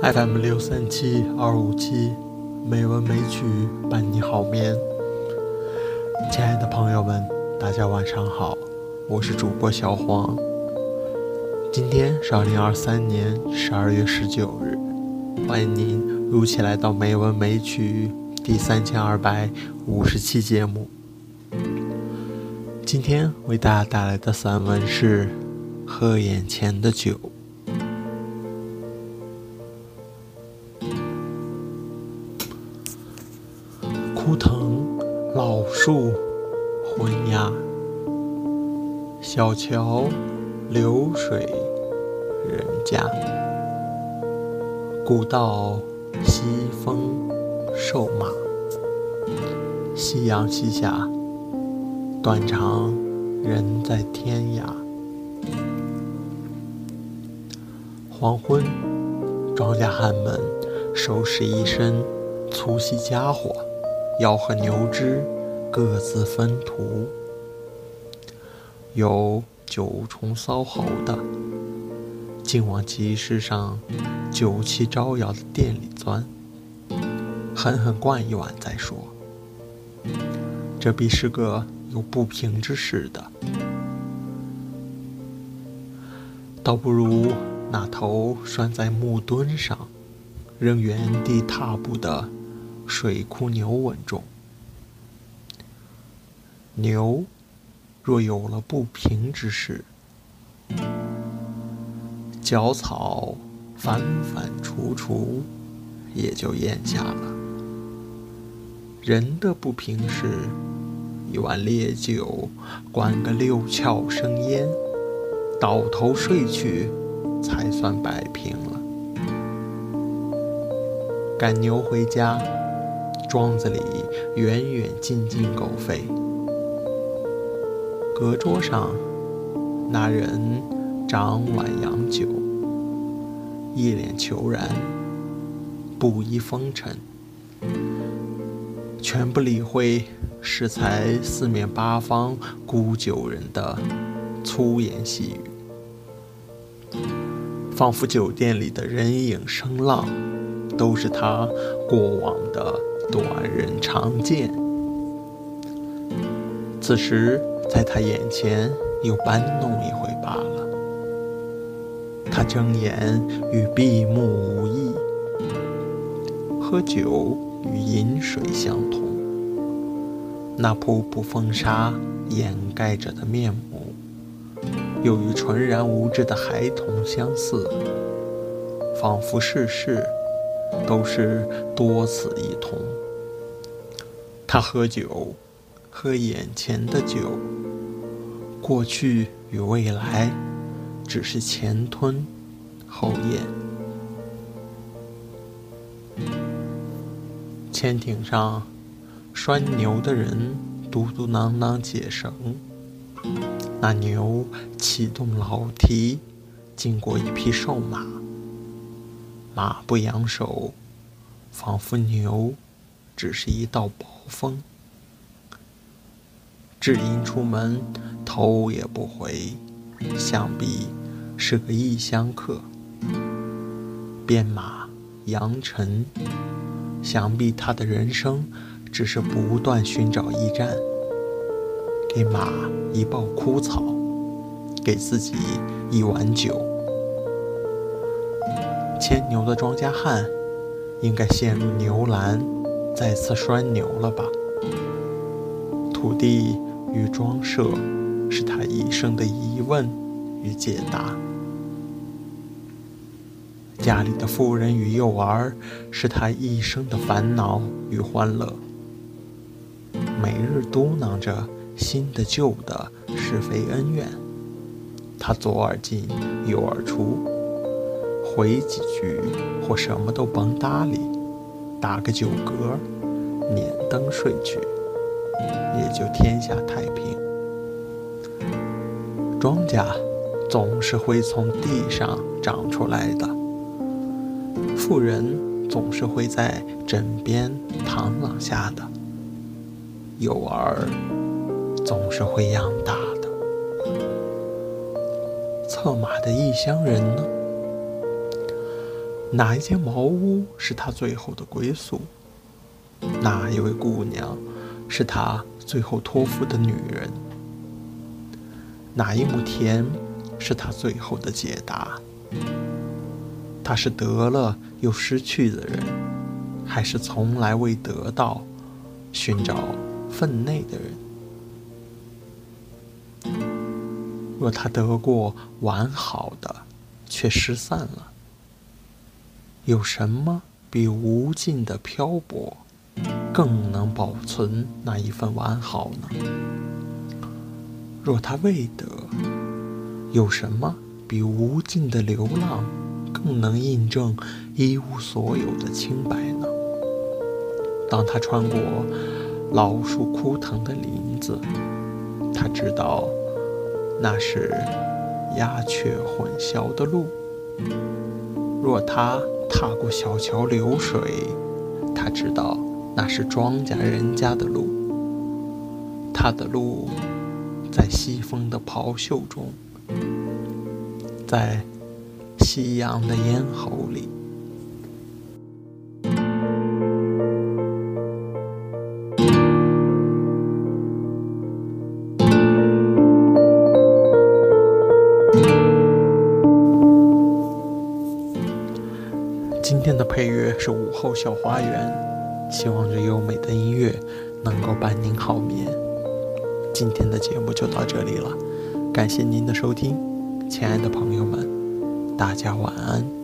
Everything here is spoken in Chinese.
FM 六三七二五七，美文美曲伴你好眠。亲爱的朋友们，大家晚上好，我是主播小黄。今天是二零二三年十二月十九日，欢迎您如期来到《美文美曲》第三千二百五十期节目。今天为大家带来的散文是《喝眼前的酒》。枯藤老树昏鸦，小桥流水人家，古道西风瘦马，夕阳西下。断肠人在天涯。黄昏，庄稼汉们收拾一身粗细家伙，要和牛只各自分途。有九重骚猴的，竟往集市上酒气招摇的店里钻，狠狠灌一碗再说。这必是个。有不平之事的，倒不如那头拴在木墩上，仍原地踏步的水库牛稳重。牛若有了不平之事，嚼草反反刍刍，也就咽下了。人的不平事。一碗烈酒，灌个六窍生烟，倒头睡去，才算摆平了。赶牛回家，庄子里远远近近狗吠。隔桌上，那人掌碗洋酒，一脸求然，不依风尘。全不理会适才四面八方沽酒人的粗言细语，仿佛酒店里的人影声浪都是他过往的短人长见。此时在他眼前又搬弄一回罢了，他睁眼与闭目无异，喝酒。与饮水相同，那瀑布风沙掩盖着的面目，又与纯然无知的孩童相似，仿佛世事都是多此一通。他喝酒，喝眼前的酒，过去与未来，只是前吞后咽。潜艇上拴牛的人嘟嘟囔囔解绳，那牛启动老蹄，经过一匹瘦马，马不扬手，仿佛牛只是一道薄风。只因出门头也不回，想必是个异乡客。鞭马扬尘。想必他的人生只是不断寻找驿站，给马一抱枯草，给自己一碗酒。牵牛的庄稼汉应该陷入牛栏，再次拴牛了吧？土地与庄舍是他一生的疑问与解答。家里的妇人与幼儿，是他一生的烦恼与欢乐。每日嘟囔着新的旧的是非恩怨，他左耳进右耳出，回几句或什么都甭搭理，打个酒嗝，捻灯睡去，也就天下太平。庄稼总是会从地上长出来的。富人总是会在枕边躺躺下的，幼儿总是会养大的。策马的异乡人呢？哪一间茅屋是他最后的归宿？哪一位姑娘是他最后托付的女人？哪一亩田是他最后的解答？他是得了又失去的人，还是从来未得到、寻找分内的人？若他得过完好的，却失散了，有什么比无尽的漂泊更能保存那一份完好呢？若他未得，有什么比无尽的流浪？更能印证一无所有的清白呢。当他穿过老树枯藤的林子，他知道那是鸦雀混淆的路；若他踏过小桥流水，他知道那是庄稼人家的路。他的路在西风的袍袖中，在。夕阳的咽喉里。今天的配乐是午后小花园，希望这优美的音乐能够伴您好眠。今天的节目就到这里了，感谢您的收听，亲爱的朋友们。大家晚安。